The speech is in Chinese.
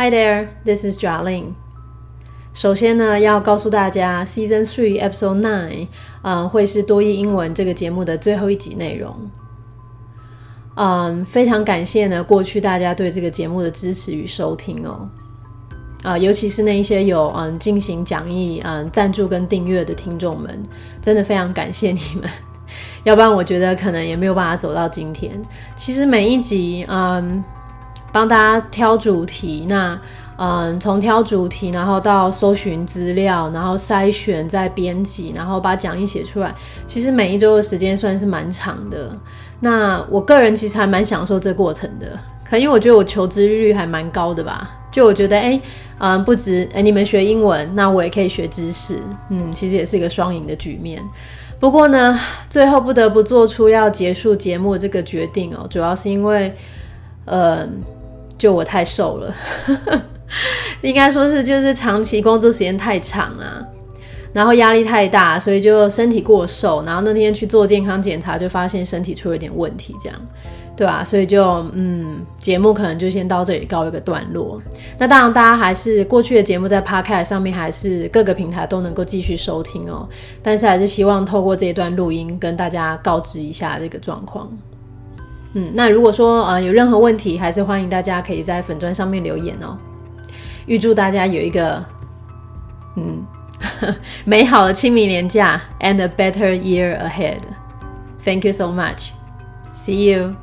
Hi there, this is Jarlene. 首先呢，要告诉大家，Season Three Episode Nine，嗯，会是多益英文这个节目的最后一集内容。嗯，非常感谢呢，过去大家对这个节目的支持与收听哦。啊，尤其是那一些有嗯进行讲义、嗯赞助跟订阅的听众们，真的非常感谢你们。要不然我觉得可能也没有办法走到今天。其实每一集，嗯，帮大家挑主题，那。嗯，从挑主题，然后到搜寻资料，然后筛选，再编辑，然后把讲义写出来。其实每一周的时间算是蛮长的。那我个人其实还蛮享受这过程的，可能因为我觉得我求知率还蛮高的吧。就我觉得，哎，嗯，不止哎，你们学英文，那我也可以学知识。嗯，其实也是一个双赢的局面。不过呢，最后不得不做出要结束节目这个决定哦，主要是因为，嗯，就我太瘦了。应该说是就是长期工作时间太长啊，然后压力太大，所以就身体过瘦。然后那天去做健康检查，就发现身体出了点问题，这样，对吧？所以就嗯，节目可能就先到这里告一个段落。那当然，大家还是过去的节目在 Podcast 上面还是各个平台都能够继续收听哦。但是还是希望透过这一段录音跟大家告知一下这个状况。嗯，那如果说呃有任何问题，还是欢迎大家可以在粉砖上面留言哦。预祝大家有一个嗯 美好的清明年假，and a better year ahead. Thank you so much. See you.